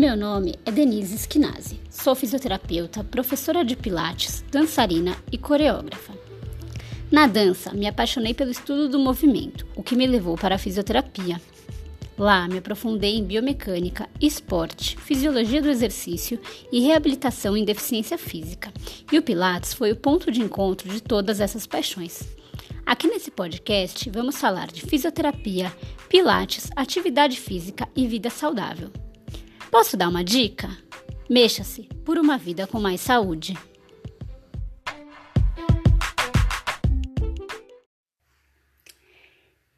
Meu nome é Denise Schinazi. Sou fisioterapeuta, professora de pilates, dançarina e coreógrafa. Na dança, me apaixonei pelo estudo do movimento, o que me levou para a fisioterapia. Lá, me aprofundei em biomecânica, esporte, fisiologia do exercício e reabilitação em deficiência física. E o Pilates foi o ponto de encontro de todas essas paixões. Aqui nesse podcast, vamos falar de fisioterapia, Pilates, atividade física e vida saudável. Posso dar uma dica? Mexa-se por uma vida com mais saúde.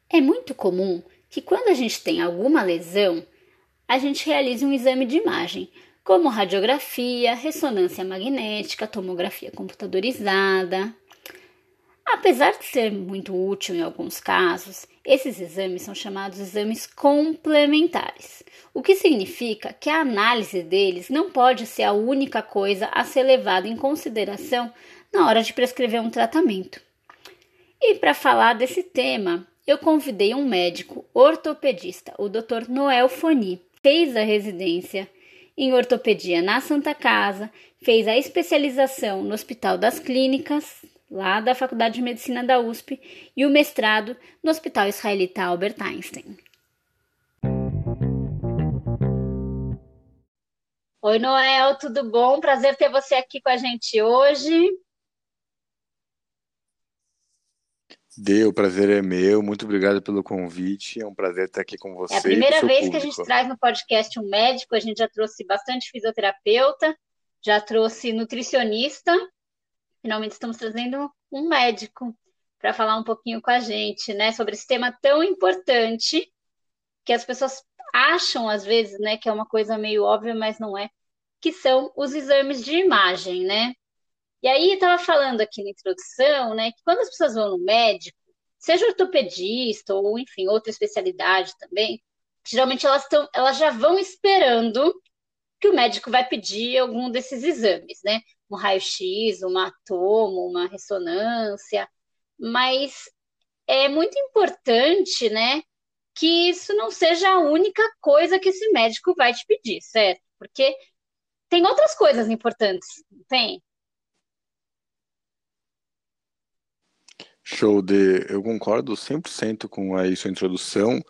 É muito comum que quando a gente tem alguma lesão, a gente realize um exame de imagem, como radiografia, ressonância magnética, tomografia computadorizada. Apesar de ser muito útil em alguns casos, esses exames são chamados exames complementares, o que significa que a análise deles não pode ser a única coisa a ser levada em consideração na hora de prescrever um tratamento. E para falar desse tema, eu convidei um médico ortopedista, o Dr. Noel Foni, fez a residência em ortopedia na Santa Casa, fez a especialização no Hospital das Clínicas lá da Faculdade de Medicina da USP, e o mestrado no Hospital Israelita Albert Einstein. Oi, Noel, tudo bom? Prazer ter você aqui com a gente hoje. Deu, o prazer é meu. Muito obrigado pelo convite. É um prazer estar aqui com você. É a primeira vez público. que a gente traz no podcast um médico. A gente já trouxe bastante fisioterapeuta, já trouxe nutricionista finalmente estamos trazendo um médico para falar um pouquinho com a gente, né, sobre esse tema tão importante que as pessoas acham às vezes, né, que é uma coisa meio óbvia, mas não é, que são os exames de imagem, né? E aí estava falando aqui na introdução, né, que quando as pessoas vão no médico, seja ortopedista ou enfim outra especialidade também, geralmente elas estão, elas já vão esperando que o médico vai pedir algum desses exames, né? Um raio-x, uma tomo, uma ressonância, mas é muito importante, né, que isso não seja a única coisa que esse médico vai te pedir, certo? Porque tem outras coisas importantes, tem? Show de. Eu concordo 100% com a sua introdução.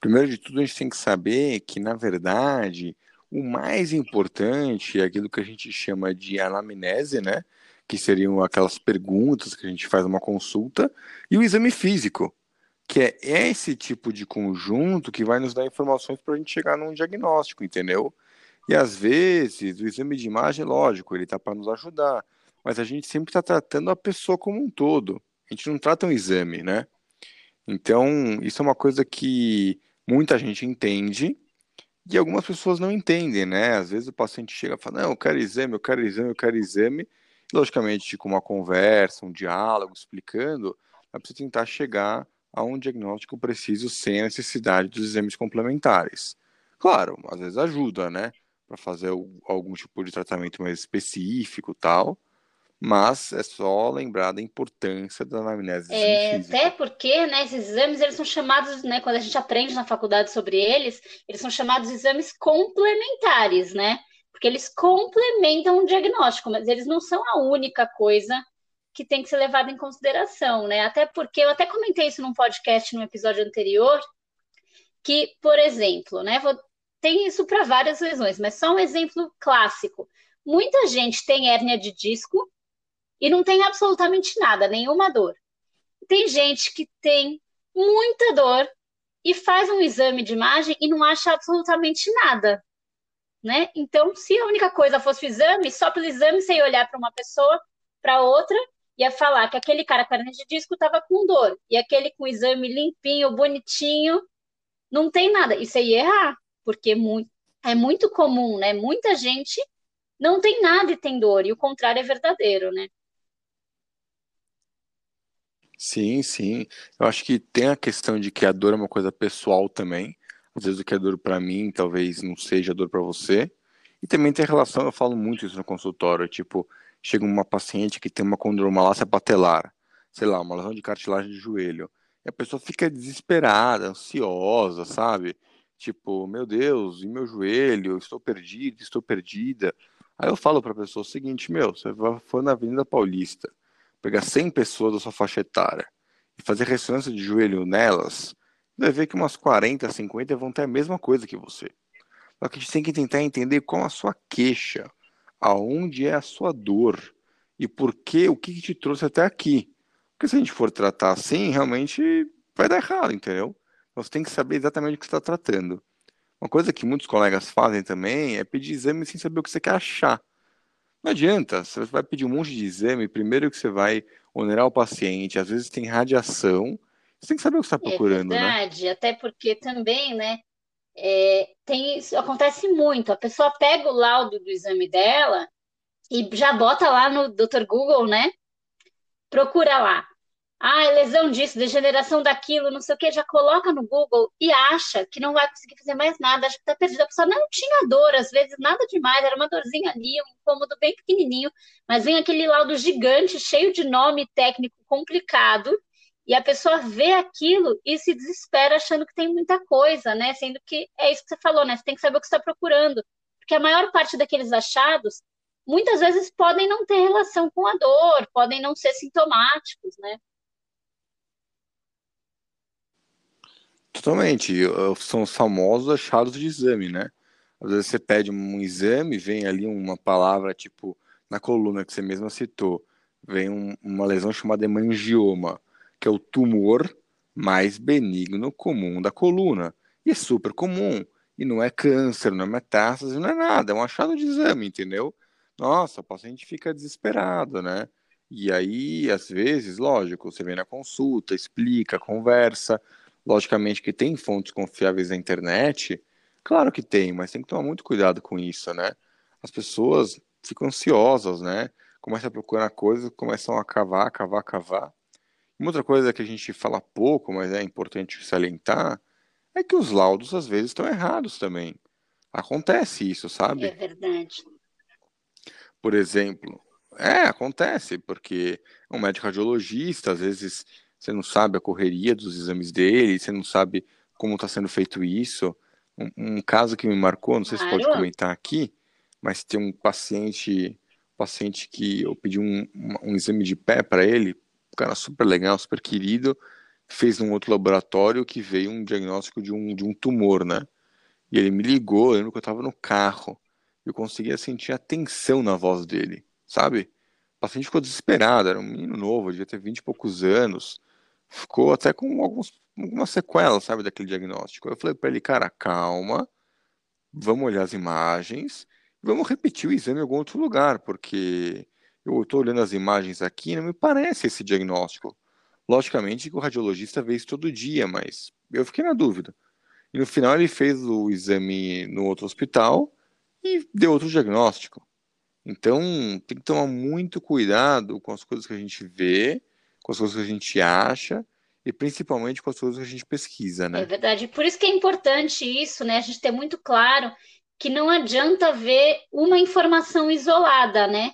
Primeiro de tudo, a gente tem que saber que, na verdade, o mais importante é aquilo que a gente chama de anamnese, né? Que seriam aquelas perguntas que a gente faz numa consulta, e o exame físico, que é esse tipo de conjunto que vai nos dar informações para a gente chegar num diagnóstico, entendeu? E às vezes o exame de imagem, lógico, ele está para nos ajudar, mas a gente sempre está tratando a pessoa como um todo. A gente não trata um exame, né? Então, isso é uma coisa que muita gente entende, e algumas pessoas não entendem, né? Às vezes o paciente chega e fala, não, eu quero exame, eu quero exame, eu quero exame. E, logicamente, com uma conversa, um diálogo, explicando, é preciso tentar chegar a um diagnóstico preciso sem a necessidade dos exames complementares. Claro, às vezes ajuda, né? Para fazer algum tipo de tratamento mais específico tal, mas é só lembrar da importância da anamnese é, Até porque, né, esses exames, eles são chamados, né, quando a gente aprende na faculdade sobre eles, eles são chamados exames complementares, né, porque eles complementam o diagnóstico, mas eles não são a única coisa que tem que ser levada em consideração, né, até porque, eu até comentei isso num podcast, num episódio anterior, que, por exemplo, né, vou, tem isso para várias lesões, mas só um exemplo clássico, muita gente tem hérnia de disco, e não tem absolutamente nada, nenhuma dor. Tem gente que tem muita dor e faz um exame de imagem e não acha absolutamente nada, né? Então, se a única coisa fosse o exame, só pelo exame você ia olhar para uma pessoa, para outra, ia falar que aquele cara com de disco estava com dor e aquele com exame limpinho, bonitinho, não tem nada. Isso aí ia errar, porque é muito comum, né? Muita gente não tem nada e tem dor, e o contrário é verdadeiro, né? Sim, sim. Eu acho que tem a questão de que a dor é uma coisa pessoal também. Às vezes o que é dor para mim talvez não seja dor para você. E também tem relação, eu falo muito isso no consultório, tipo, chega uma paciente que tem uma condromalácia patelar, sei lá, uma lesão de cartilagem de joelho. E a pessoa fica desesperada, ansiosa, sabe? Tipo, meu Deus, e meu joelho, estou perdido, estou perdida. Aí eu falo para a pessoa o seguinte, meu, você for na Avenida Paulista, pegar 100 pessoas da sua faixa etária e fazer ressonância de joelho nelas, vai ver que umas 40, 50 vão ter a mesma coisa que você. Só que a gente tem que tentar entender qual a sua queixa, aonde é a sua dor e por que, o que, te trouxe até aqui. Porque se a gente for tratar assim, realmente vai dar errado, entendeu? Você tem que saber exatamente o que você está tratando. Uma coisa que muitos colegas fazem também é pedir exame sem saber o que você quer achar. Não adianta, você vai pedir um monte de exame, primeiro que você vai onerar o paciente, às vezes tem radiação, você tem que saber o que você está é procurando, é verdade, né? até porque também, né, é, tem, isso acontece muito, a pessoa pega o laudo do exame dela e já bota lá no Dr. Google, né, procura lá, ah, lesão disso, degeneração daquilo, não sei o que, já coloca no Google e acha que não vai conseguir fazer mais nada, acha que está perdido. A pessoa não tinha dor, às vezes nada demais, era uma dorzinha ali, um incômodo bem pequenininho, mas vem aquele laudo gigante, cheio de nome técnico complicado, e a pessoa vê aquilo e se desespera achando que tem muita coisa, né? Sendo que é isso que você falou, né? Você tem que saber o que está procurando, porque a maior parte daqueles achados muitas vezes podem não ter relação com a dor, podem não ser sintomáticos, né? Totalmente. São os famosos achados de exame, né? Às vezes você pede um exame, vem ali uma palavra, tipo, na coluna que você mesma citou, vem um, uma lesão chamada hemangioma, que é o tumor mais benigno comum da coluna. E é super comum. E não é câncer, não é metástase, não é nada. É um achado de exame, entendeu? Nossa, o paciente fica desesperado, né? E aí, às vezes, lógico, você vem na consulta, explica, conversa, Logicamente que tem fontes confiáveis na internet, claro que tem, mas tem que tomar muito cuidado com isso, né? As pessoas ficam ansiosas, né? Começam a procurar coisas, começam a cavar, cavar, cavar. Uma outra coisa que a gente fala pouco, mas é importante salientar, é que os laudos às vezes estão errados também. Acontece isso, sabe? É verdade. Por exemplo, é, acontece, porque um médico radiologista, às vezes, você não sabe a correria dos exames dele, você não sabe como está sendo feito isso. Um, um, caso que me marcou, não sei se pode comentar aqui, mas tem um paciente, paciente que eu pedi um, um, exame de pé para ele, um cara super legal, super querido, fez num outro laboratório que veio um diagnóstico de um, de um tumor, né? E ele me ligou, eu lembro que eu estava no carro, eu conseguia sentir a tensão na voz dele, sabe? O paciente ficou desesperado, era um menino novo, devia ter 20 e poucos anos, ficou até com alguns, algumas sequelas, sabe, daquele diagnóstico. Eu falei para ele, cara, calma, vamos olhar as imagens, vamos repetir o exame em algum outro lugar, porque eu estou olhando as imagens aqui e não me parece esse diagnóstico. Logicamente que o radiologista vê isso todo dia, mas eu fiquei na dúvida. E no final ele fez o exame no outro hospital e deu outro diagnóstico. Então tem que tomar muito cuidado com as coisas que a gente vê com as coisas que a gente acha e principalmente com as coisas que a gente pesquisa, né? É verdade. Por isso que é importante isso, né? A gente ter muito claro que não adianta ver uma informação isolada, né?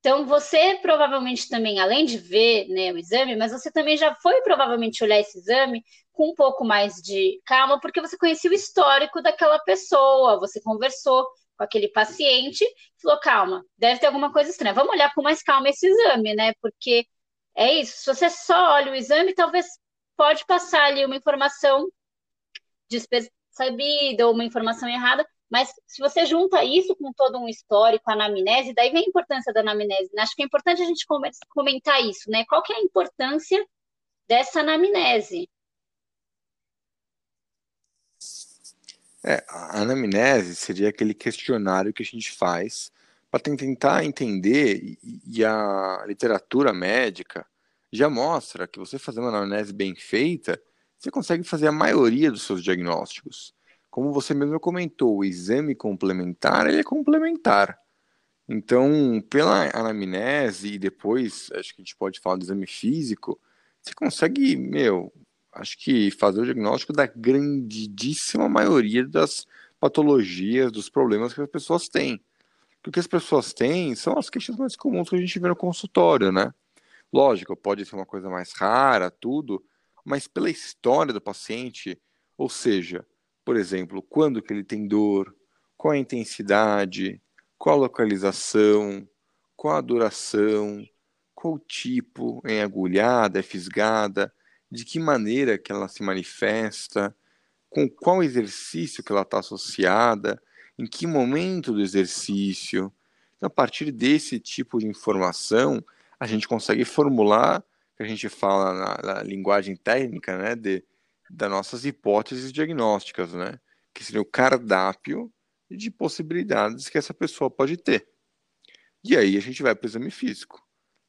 Então, você provavelmente também, além de ver né, o exame, mas você também já foi provavelmente olhar esse exame com um pouco mais de calma, porque você conhecia o histórico daquela pessoa, você conversou com aquele paciente, falou, calma, deve ter alguma coisa estranha, vamos olhar com mais calma esse exame, né? Porque é isso. Se você só olha o exame, talvez pode passar ali uma informação despercebida ou uma informação errada, mas se você junta isso com todo um histórico, a anamnese, daí vem a importância da anamnese. Né? Acho que é importante a gente comentar isso, né? Qual que é a importância dessa anamnese? É, a anamnese seria aquele questionário que a gente faz para tentar entender, e a literatura médica já mostra que você fazendo uma anamnese bem feita, você consegue fazer a maioria dos seus diagnósticos. Como você mesmo comentou, o exame complementar, ele é complementar. Então, pela anamnese e depois, acho que a gente pode falar do exame físico, você consegue, meu, acho que fazer o diagnóstico da grandíssima maioria das patologias, dos problemas que as pessoas têm que o que as pessoas têm são as queixas mais comuns que a gente vê no consultório, né? Lógico, pode ser uma coisa mais rara, tudo, mas pela história do paciente, ou seja, por exemplo, quando que ele tem dor, qual a intensidade, qual a localização, qual a duração, qual o tipo, é agulhada, é fisgada, de que maneira que ela se manifesta, com qual exercício que ela está associada, em que momento do exercício. Então, a partir desse tipo de informação, a gente consegue formular, que a gente fala na, na linguagem técnica, né, de, das nossas hipóteses diagnósticas, né, que seria o cardápio de possibilidades que essa pessoa pode ter. E aí a gente vai para o exame físico,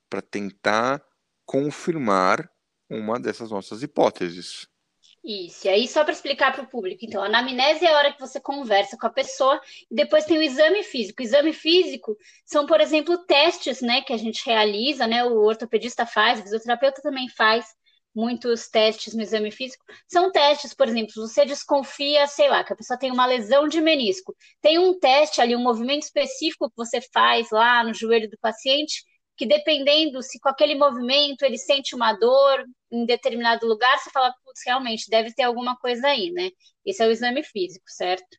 para tentar confirmar uma dessas nossas hipóteses. Isso, e aí só para explicar para o público, então, a anamnese é a hora que você conversa com a pessoa, e depois tem o exame físico. O exame físico são, por exemplo, testes, né, que a gente realiza, né, o ortopedista faz, o fisioterapeuta também faz muitos testes no exame físico. São testes, por exemplo, você desconfia, sei lá, que a pessoa tem uma lesão de menisco. Tem um teste ali, um movimento específico que você faz lá no joelho do paciente, que dependendo se com aquele movimento ele sente uma dor em determinado lugar, você fala, putz, realmente deve ter alguma coisa aí, né? Esse é o exame físico, certo?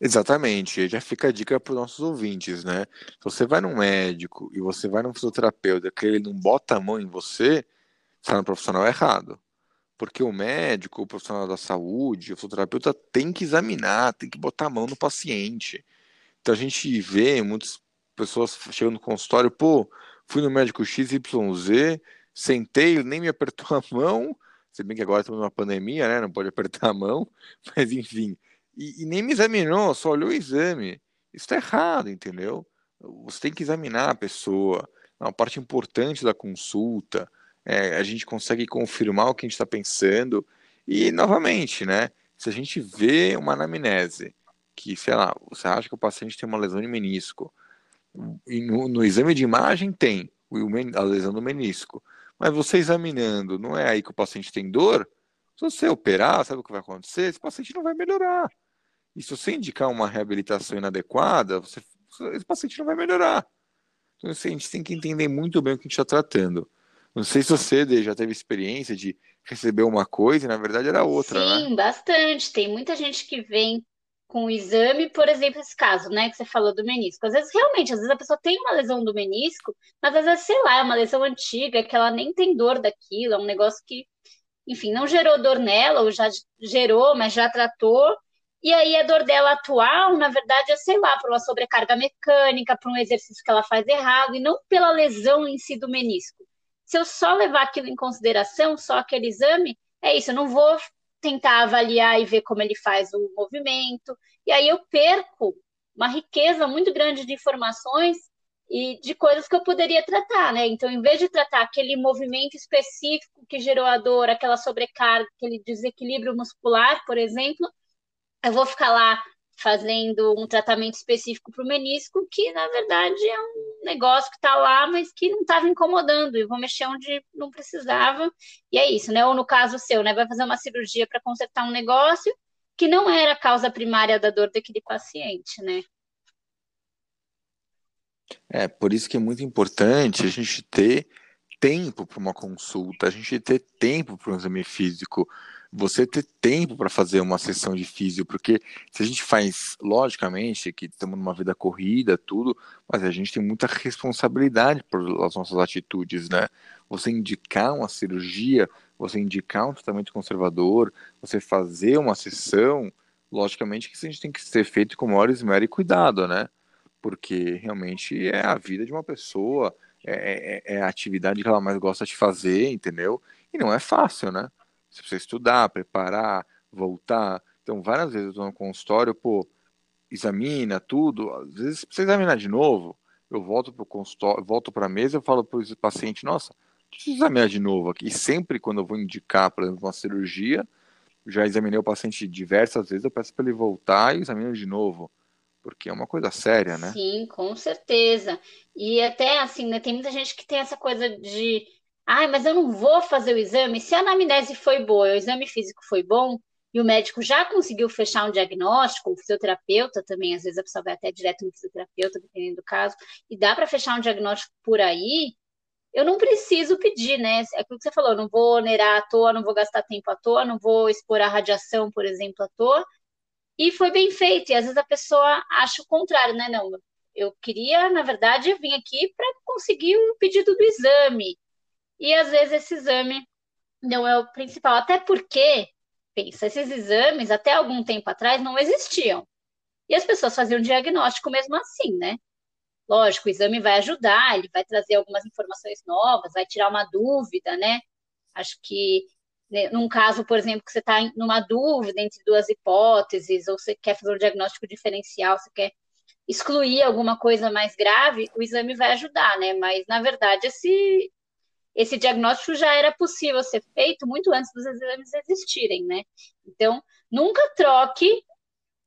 Exatamente, já fica a dica para os nossos ouvintes, né? Se você vai num médico e você vai num fisioterapeuta que ele não bota a mão em você, está no profissional errado. Porque o médico, o profissional da saúde, o fisioterapeuta tem que examinar, tem que botar a mão no paciente. Então a gente vê muitos pessoas chegando no consultório, pô, fui no médico XYZ, sentei, ele nem me apertou a mão, se bem que agora estamos numa pandemia, né? Não pode apertar a mão, mas enfim. E, e nem me examinou, só olhou o exame. Isso está errado, entendeu? Você tem que examinar a pessoa. É uma parte importante da consulta. É, a gente consegue confirmar o que a gente está pensando. E, novamente, né? Se a gente vê uma anamnese, que, sei lá, você acha que o paciente tem uma lesão de menisco, no, no exame de imagem tem a lesão do menisco. Mas você examinando, não é aí que o paciente tem dor? Se você operar, sabe o que vai acontecer? Esse paciente não vai melhorar. E se você indicar uma reabilitação inadequada, você, esse paciente não vai melhorar. Então, assim, a gente tem que entender muito bem o que a gente está tratando. Não sei se você já teve experiência de receber uma coisa e na verdade era outra, Sim, né? Sim, bastante. Tem muita gente que vem com o exame, por exemplo, esse caso, né, que você falou do menisco. Às vezes, realmente, às vezes a pessoa tem uma lesão do menisco, mas às vezes, sei lá, é uma lesão antiga, que ela nem tem dor daquilo, é um negócio que, enfim, não gerou dor nela, ou já gerou, mas já tratou. E aí a dor dela atual, na verdade, é, sei lá, por uma sobrecarga mecânica, por um exercício que ela faz errado, e não pela lesão em si do menisco. Se eu só levar aquilo em consideração, só aquele exame, é isso, eu não vou tentar avaliar e ver como ele faz o movimento. E aí eu perco uma riqueza muito grande de informações e de coisas que eu poderia tratar, né? Então, em vez de tratar aquele movimento específico que gerou a dor, aquela sobrecarga, aquele desequilíbrio muscular, por exemplo, eu vou ficar lá fazendo um tratamento específico para o menisco, que na verdade é um negócio que está lá, mas que não estava incomodando, e vou mexer onde não precisava, e é isso, né? Ou no caso seu, né? Vai fazer uma cirurgia para consertar um negócio que não era a causa primária da dor daquele paciente, né? É, por isso que é muito importante a gente ter tempo para uma consulta, a gente ter tempo para um exame físico você ter tempo para fazer uma sessão de físio, porque se a gente faz, logicamente, que estamos numa vida corrida, tudo, mas a gente tem muita responsabilidade pelas nossas atitudes, né? Você indicar uma cirurgia, você indicar um tratamento conservador, você fazer uma sessão, logicamente que isso a gente tem que ser feito com maior esmero e cuidado, né? Porque realmente é a vida de uma pessoa, é, é, é a atividade que ela mais gosta de fazer, entendeu? E não é fácil, né? Você precisa estudar, preparar, voltar. Então, várias vezes eu estou no consultório, pô, examina tudo. Às vezes precisa examinar de novo. Eu volto para o consultório, volto para a mesa, eu falo para o paciente, nossa, preciso examinar de novo aqui. E sempre quando eu vou indicar, por exemplo, uma cirurgia, já examinei o paciente diversas vezes, eu peço para ele voltar e examino de novo. Porque é uma coisa séria, né? Sim, com certeza. E até assim, né, tem muita gente que tem essa coisa de Ai, mas eu não vou fazer o exame. Se a anamnese foi boa, o exame físico foi bom, e o médico já conseguiu fechar um diagnóstico, o fisioterapeuta também, às vezes a pessoa vai até direto no fisioterapeuta, dependendo do caso, e dá para fechar um diagnóstico por aí, eu não preciso pedir, né? É aquilo que você falou, não vou onerar à toa, não vou gastar tempo à toa, não vou expor a radiação, por exemplo, à toa. E foi bem feito. E às vezes a pessoa acha o contrário, né? Não, eu queria, na verdade, vir aqui para conseguir o pedido do exame. E às vezes esse exame não é o principal. Até porque, pensa, esses exames até algum tempo atrás não existiam. E as pessoas faziam diagnóstico mesmo assim, né? Lógico, o exame vai ajudar, ele vai trazer algumas informações novas, vai tirar uma dúvida, né? Acho que né, num caso, por exemplo, que você está numa dúvida entre duas hipóteses, ou você quer fazer um diagnóstico diferencial, você quer excluir alguma coisa mais grave, o exame vai ajudar, né? Mas, na verdade, esse, esse diagnóstico já era possível ser feito muito antes dos exames existirem, né? Então, nunca troque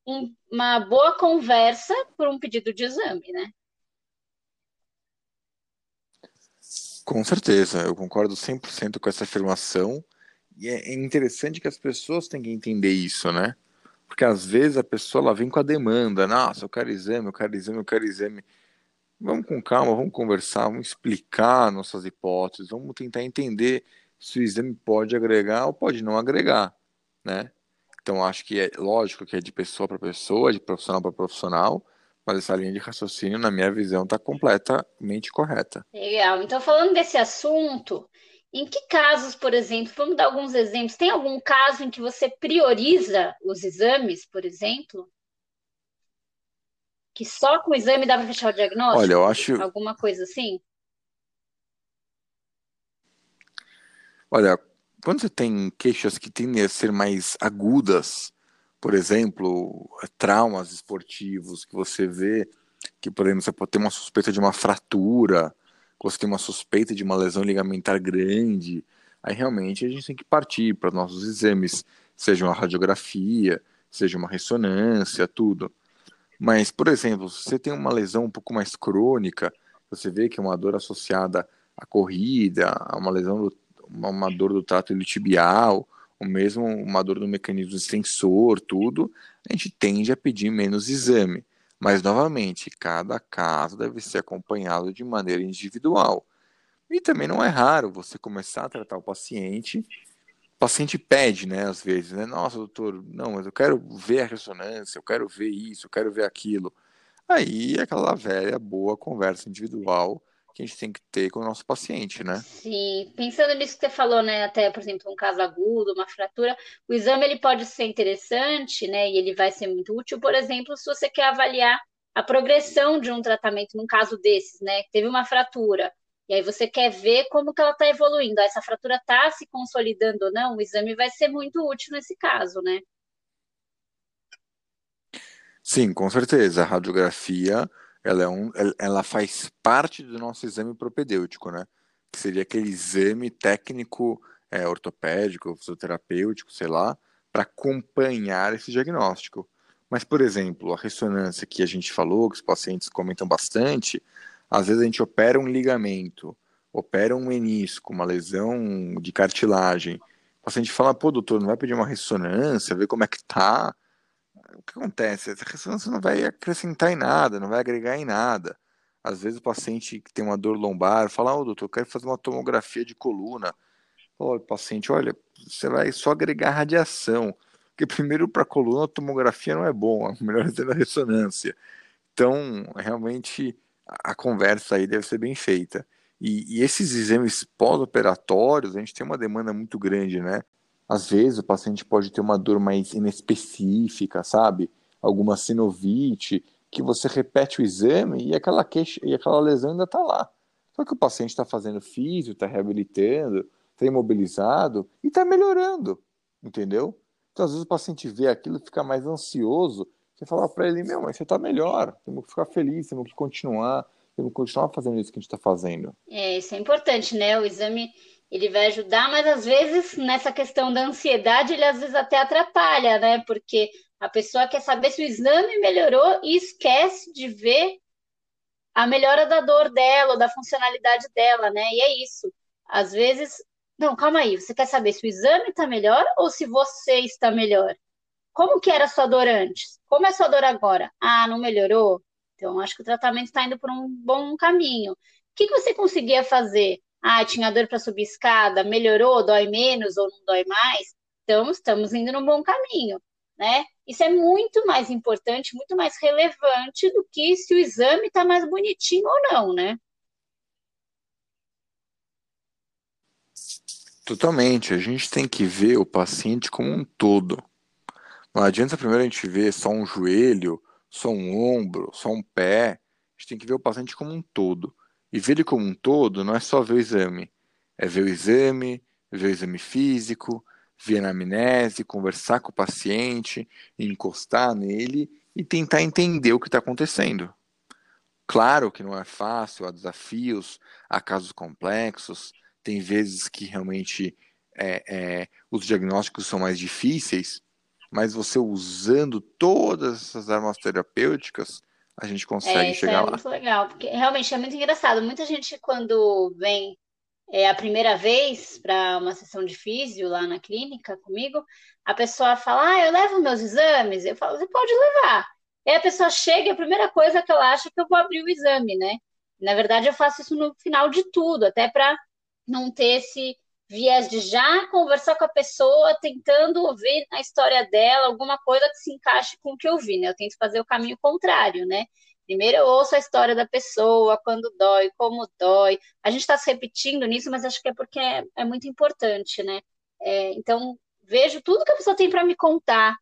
um, uma boa conversa por um pedido de exame, né? Com certeza, eu concordo 100% com essa afirmação. E é interessante que as pessoas têm que entender isso, né? Porque às vezes a pessoa ela vem com a demanda, nossa, eu quero exame, eu quero exame, eu quero exame. Vamos com calma, vamos conversar, vamos explicar nossas hipóteses, vamos tentar entender se o exame pode agregar ou pode não agregar, né? Então acho que é lógico que é de pessoa para pessoa, de profissional para profissional, mas essa linha de raciocínio, na minha visão, está completamente correta. Legal. Então falando desse assunto, em que casos, por exemplo, vamos dar alguns exemplos, tem algum caso em que você prioriza os exames, por exemplo? Que só com o exame dá para fechar o diagnóstico? Olha, eu acho. Alguma coisa assim? Olha, quando você tem queixas que tendem a ser mais agudas, por exemplo, traumas esportivos, que você vê que, por exemplo, você pode ter uma suspeita de uma fratura, você tem uma suspeita de uma lesão ligamentar grande, aí realmente a gente tem que partir para nossos exames, seja uma radiografia, seja uma ressonância, tudo. Mas, por exemplo, se você tem uma lesão um pouco mais crônica, você vê que é uma dor associada à corrida, a uma lesão, do, uma dor do trato iliotibial, ou mesmo uma dor no mecanismo extensor, tudo, a gente tende a pedir menos exame. Mas, novamente, cada caso deve ser acompanhado de maneira individual. E também não é raro você começar a tratar o paciente. Paciente pede, né, às vezes, né? Nossa, doutor, não, mas eu quero ver a ressonância, eu quero ver isso, eu quero ver aquilo. Aí, aquela velha boa conversa individual que a gente tem que ter com o nosso paciente, né? Sim, pensando nisso que você falou, né, até, por exemplo, um caso agudo, uma fratura, o exame ele pode ser interessante, né, e ele vai ser muito útil, por exemplo, se você quer avaliar a progressão de um tratamento num caso desses, né, teve uma fratura, e aí você quer ver como que ela está evoluindo, essa fratura está se consolidando ou não, o exame vai ser muito útil nesse caso, né? Sim, com certeza. A radiografia ela, é um, ela faz parte do nosso exame propedêutico, né? Que seria aquele exame técnico é, ortopédico, fisioterapêutico, sei lá, para acompanhar esse diagnóstico. Mas, por exemplo, a ressonância que a gente falou, que os pacientes comentam bastante, às vezes a gente opera um ligamento, opera um menisco, uma lesão de cartilagem. O paciente fala, pô, doutor, não vai pedir uma ressonância, ver como é que tá? o que acontece? Essa ressonância não vai acrescentar em nada, não vai agregar em nada. Às vezes o paciente que tem uma dor lombar fala, ô oh, doutor, eu quero fazer uma tomografia de coluna. Fala, paciente, olha, você vai só agregar radiação. Porque primeiro para coluna a tomografia não é bom, a melhor é a ressonância. Então, realmente, a conversa aí deve ser bem feita. E, e esses exames pós-operatórios, a gente tem uma demanda muito grande, né? Às vezes o paciente pode ter uma dor mais inespecífica, sabe? Alguma sinovite, que você repete o exame e aquela queixa e aquela lesão ainda está lá. Só que o paciente está fazendo físio, está reabilitando, está imobilizado e está melhorando, entendeu? Então, às vezes o paciente vê aquilo fica mais ansioso. Você fala para ele, meu, mas você está melhor, temos que ficar feliz, temos que continuar, temos que continuar fazendo isso que a gente está fazendo. É, isso é importante, né? O exame ele vai ajudar, mas às vezes nessa questão da ansiedade, ele às vezes até atrapalha, né? Porque a pessoa quer saber se o exame melhorou e esquece de ver a melhora da dor dela, da funcionalidade dela, né? E é isso. Às vezes, não, calma aí, você quer saber se o exame está melhor ou se você está melhor? Como que era a sua dor antes? Como é a dor agora? Ah, não melhorou? Então, acho que o tratamento está indo por um bom caminho. O que, que você conseguia fazer? Ah, tinha dor para subir escada, melhorou, dói menos ou não dói mais? Então, estamos indo no bom caminho, né? Isso é muito mais importante, muito mais relevante do que se o exame está mais bonitinho ou não, né? Totalmente. A gente tem que ver o paciente como um todo. Não adianta primeiro a gente ver só um joelho, só um ombro, só um pé. A gente tem que ver o paciente como um todo. E ver ele como um todo não é só ver o exame. É ver o exame, ver o exame físico, ver a anamnese, conversar com o paciente, encostar nele e tentar entender o que está acontecendo. Claro que não é fácil, há desafios, há casos complexos, tem vezes que realmente é, é, os diagnósticos são mais difíceis, mas você usando todas essas armas terapêuticas, a gente consegue é, chegar é lá. muito legal, porque realmente é muito engraçado. Muita gente, quando vem é, a primeira vez para uma sessão de físio lá na clínica comigo, a pessoa fala: Ah, eu levo meus exames. Eu falo: Você pode levar. Aí a pessoa chega e a primeira coisa que ela acha é que eu vou abrir o exame, né? Na verdade, eu faço isso no final de tudo, até para não ter esse viés de já conversar com a pessoa, tentando ouvir a história dela, alguma coisa que se encaixe com o que eu vi, né? Eu tento fazer o caminho contrário, né? Primeiro eu ouço a história da pessoa, quando dói, como dói. A gente está se repetindo nisso, mas acho que é porque é, é muito importante, né? É, então, vejo tudo que a pessoa tem para me contar.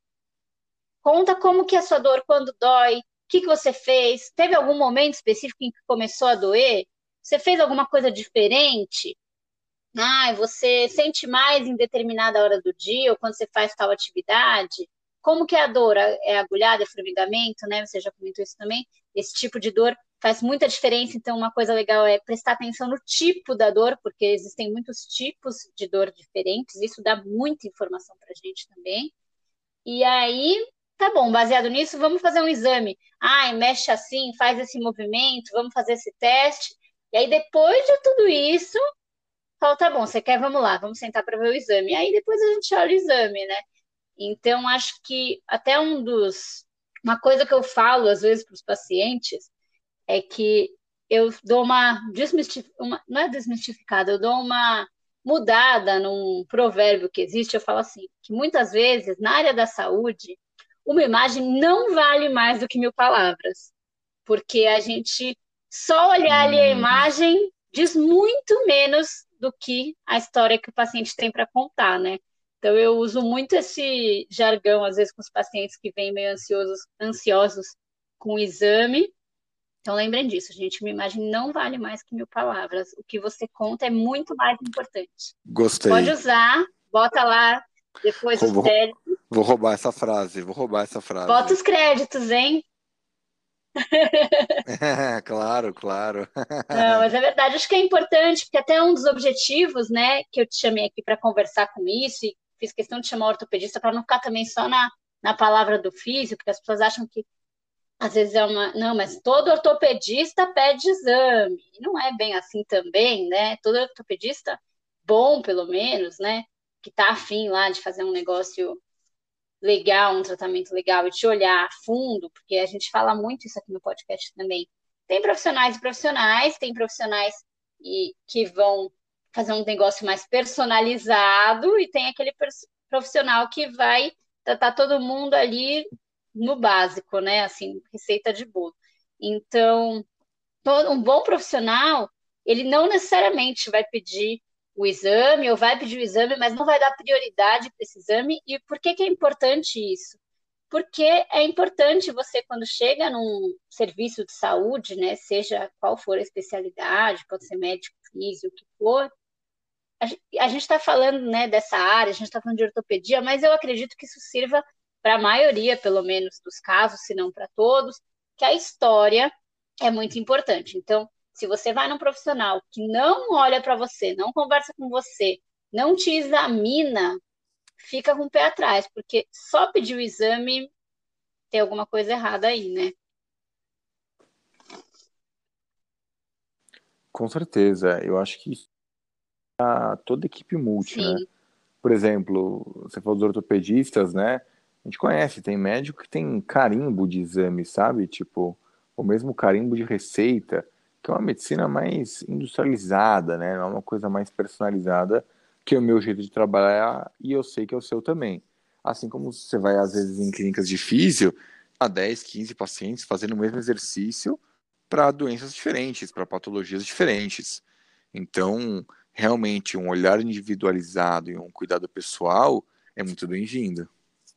Conta como que é a sua dor quando dói, o que, que você fez, teve algum momento específico em que começou a doer? Você fez alguma coisa diferente? Ah, você sente mais em determinada hora do dia ou quando você faz tal atividade? Como que é a dor? É agulhada, é formigamento, né? Você já comentou isso também. Esse tipo de dor faz muita diferença, então uma coisa legal é prestar atenção no tipo da dor, porque existem muitos tipos de dor diferentes, isso dá muita informação para a gente também. E aí, tá bom, baseado nisso, vamos fazer um exame. Ah, mexe assim, faz esse movimento, vamos fazer esse teste. E aí, depois de tudo isso, Fala, tá bom, você quer? Vamos lá, vamos sentar para ver o exame. Aí depois a gente olha o exame, né? Então, acho que até um dos. Uma coisa que eu falo às vezes para os pacientes é que eu dou uma, uma. Não é desmistificada, eu dou uma mudada num provérbio que existe. Eu falo assim: que muitas vezes, na área da saúde, uma imagem não vale mais do que mil palavras. Porque a gente só olhar ali a hum. imagem diz muito menos do que a história que o paciente tem para contar, né? Então eu uso muito esse jargão às vezes com os pacientes que vêm meio ansiosos, ansiosos com o exame. Então lembrem disso, gente. Uma imagem não vale mais que mil palavras. O que você conta é muito mais importante. Gostei. Pode usar, bota lá depois vou, os créditos. Vou roubar essa frase, vou roubar essa frase. Bota os créditos, hein? claro, claro. Não, mas é verdade, acho que é importante, porque até um dos objetivos, né, que eu te chamei aqui para conversar com isso, e fiz questão de chamar o ortopedista para não ficar também só na, na palavra do físico, porque as pessoas acham que às vezes é uma. Não, mas todo ortopedista pede exame. Não é bem assim também, né? Todo ortopedista, bom pelo menos, né? Que tá afim lá de fazer um negócio legal, um tratamento legal e te olhar a fundo, porque a gente fala muito isso aqui no podcast também. Tem profissionais e profissionais, tem profissionais e, que vão fazer um negócio mais personalizado e tem aquele profissional que vai tratar todo mundo ali no básico, né? Assim, receita de bolo. Então, um bom profissional, ele não necessariamente vai pedir o exame, ou vai pedir o exame, mas não vai dar prioridade para esse exame. E por que, que é importante isso? Porque é importante você, quando chega num serviço de saúde, né, seja qual for a especialidade, pode ser médico, físico, o que for, a gente está falando né, dessa área, a gente está falando de ortopedia, mas eu acredito que isso sirva para a maioria, pelo menos, dos casos, se não para todos, que a história é muito importante. Então, se você vai num profissional que não olha para você, não conversa com você, não te examina, fica com o pé atrás, porque só pedir o exame tem alguma coisa errada aí, né? Com certeza. Eu acho que a toda equipe multi, né? Por exemplo, você falou dos ortopedistas, né? A gente conhece, tem médico que tem carimbo de exame, sabe? Tipo, o mesmo carimbo de receita que é uma medicina mais industrializada, né? É uma coisa mais personalizada que é o meu jeito de trabalhar e eu sei que é o seu também. Assim como você vai, às vezes, em clínicas de físio, a 10, 15 pacientes fazendo o mesmo exercício para doenças diferentes, para patologias diferentes. Então, realmente, um olhar individualizado e um cuidado pessoal é muito bem-vindo.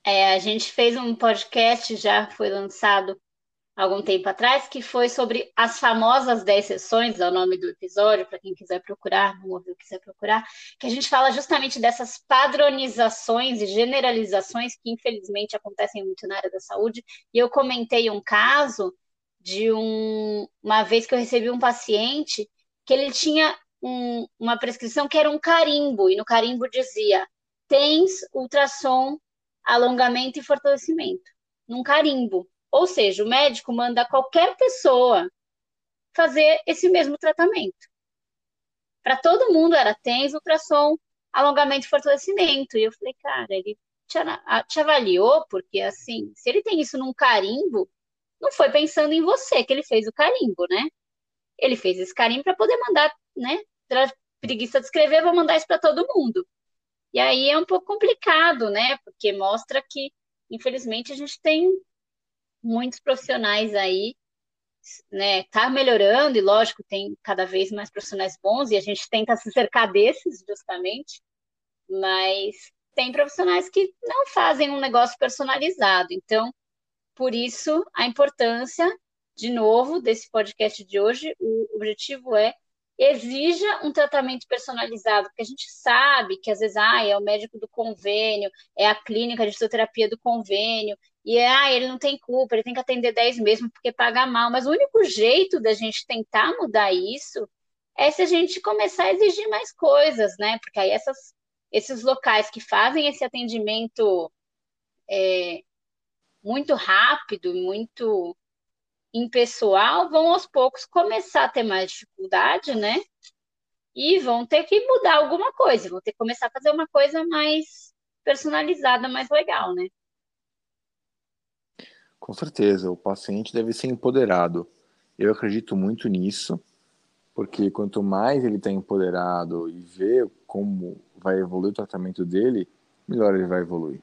É, a gente fez um podcast, já foi lançado algum tempo atrás, que foi sobre as famosas 10 sessões, é o nome do episódio, para quem quiser procurar, não ouviu, quiser procurar, que a gente fala justamente dessas padronizações e generalizações que infelizmente acontecem muito na área da saúde. E eu comentei um caso de um, uma vez que eu recebi um paciente que ele tinha um, uma prescrição que era um carimbo, e no carimbo dizia: tens ultrassom, alongamento e fortalecimento. Num carimbo. Ou seja, o médico manda qualquer pessoa fazer esse mesmo tratamento. Para todo mundo era tens ultrassom, alongamento e fortalecimento. E eu falei, cara, ele te, avaliou, porque assim, se ele tem isso num carimbo, não foi pensando em você que ele fez o carimbo, né? Ele fez esse carimbo para poder mandar, né? Preguiça de escrever, vou mandar isso para todo mundo. E aí é um pouco complicado, né? Porque mostra que, infelizmente, a gente tem muitos profissionais aí, né? Tá melhorando e, lógico, tem cada vez mais profissionais bons e a gente tenta se cercar desses, justamente. Mas tem profissionais que não fazem um negócio personalizado. Então, por isso, a importância, de novo, desse podcast de hoje, o objetivo é exija um tratamento personalizado, porque a gente sabe que às vezes ah, é o médico do convênio, é a clínica de fisioterapia do convênio, e é, ah, ele não tem culpa, ele tem que atender 10 mesmo porque paga mal. Mas o único jeito da gente tentar mudar isso é se a gente começar a exigir mais coisas, né? Porque aí essas, esses locais que fazem esse atendimento é, muito rápido, muito impessoal, vão aos poucos começar a ter mais dificuldade, né? E vão ter que mudar alguma coisa, vão ter que começar a fazer uma coisa mais personalizada, mais legal, né? Com certeza, o paciente deve ser empoderado. Eu acredito muito nisso, porque quanto mais ele está empoderado e vê como vai evoluir o tratamento dele, melhor ele vai evoluir.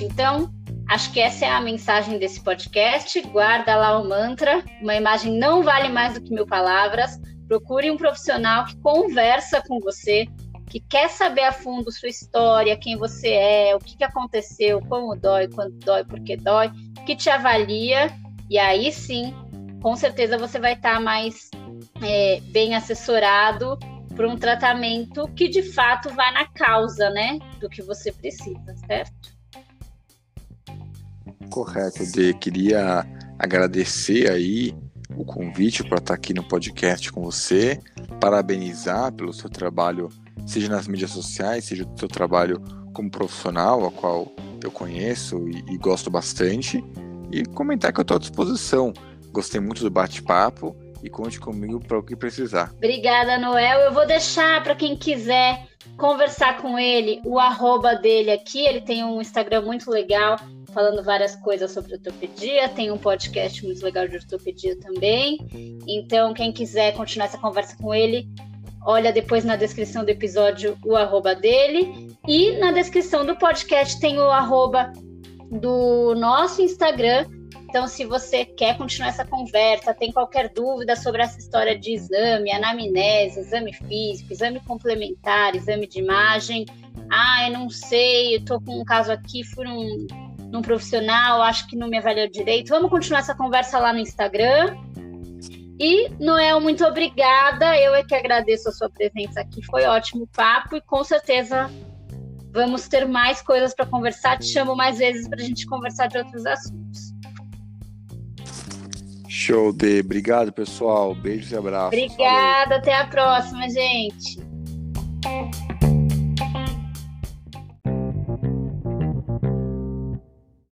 Então, acho que essa é a mensagem desse podcast. Guarda lá o mantra: uma imagem não vale mais do que mil palavras. Procure um profissional que conversa com você, que quer saber a fundo sua história, quem você é, o que, que aconteceu, como dói, quando dói, por que dói, que te avalia, e aí sim, com certeza você vai estar mais é, bem assessorado para um tratamento que de fato vai na causa, né, do que você precisa, certo? Correto, Dê. Queria agradecer aí o convite para estar aqui no podcast com você, parabenizar pelo seu trabalho, seja nas mídias sociais, seja do seu trabalho como profissional, a qual eu conheço e, e gosto bastante, e comentar que eu estou à disposição. Gostei muito do bate-papo e conte comigo para o que precisar. Obrigada, Noel. Eu vou deixar para quem quiser conversar com ele o arroba dele aqui. Ele tem um Instagram muito legal falando várias coisas sobre ortopedia, tem um podcast muito legal de ortopedia também. Então, quem quiser continuar essa conversa com ele, olha depois na descrição do episódio o arroba dele. E na descrição do podcast tem o arroba do nosso Instagram. Então, se você quer continuar essa conversa, tem qualquer dúvida sobre essa história de exame, anamnese, exame físico, exame complementar, exame de imagem, ah, eu não sei, eu tô com um caso aqui, fui num, num profissional, acho que não me avaliou direito. Vamos continuar essa conversa lá no Instagram. E, Noel, muito obrigada. Eu é que agradeço a sua presença aqui. Foi ótimo papo e com certeza vamos ter mais coisas para conversar. Te chamo mais vezes para a gente conversar de outros assuntos. Show de. Obrigado, pessoal. Beijos e abraços. Obrigada. Valeu. Até a próxima, gente.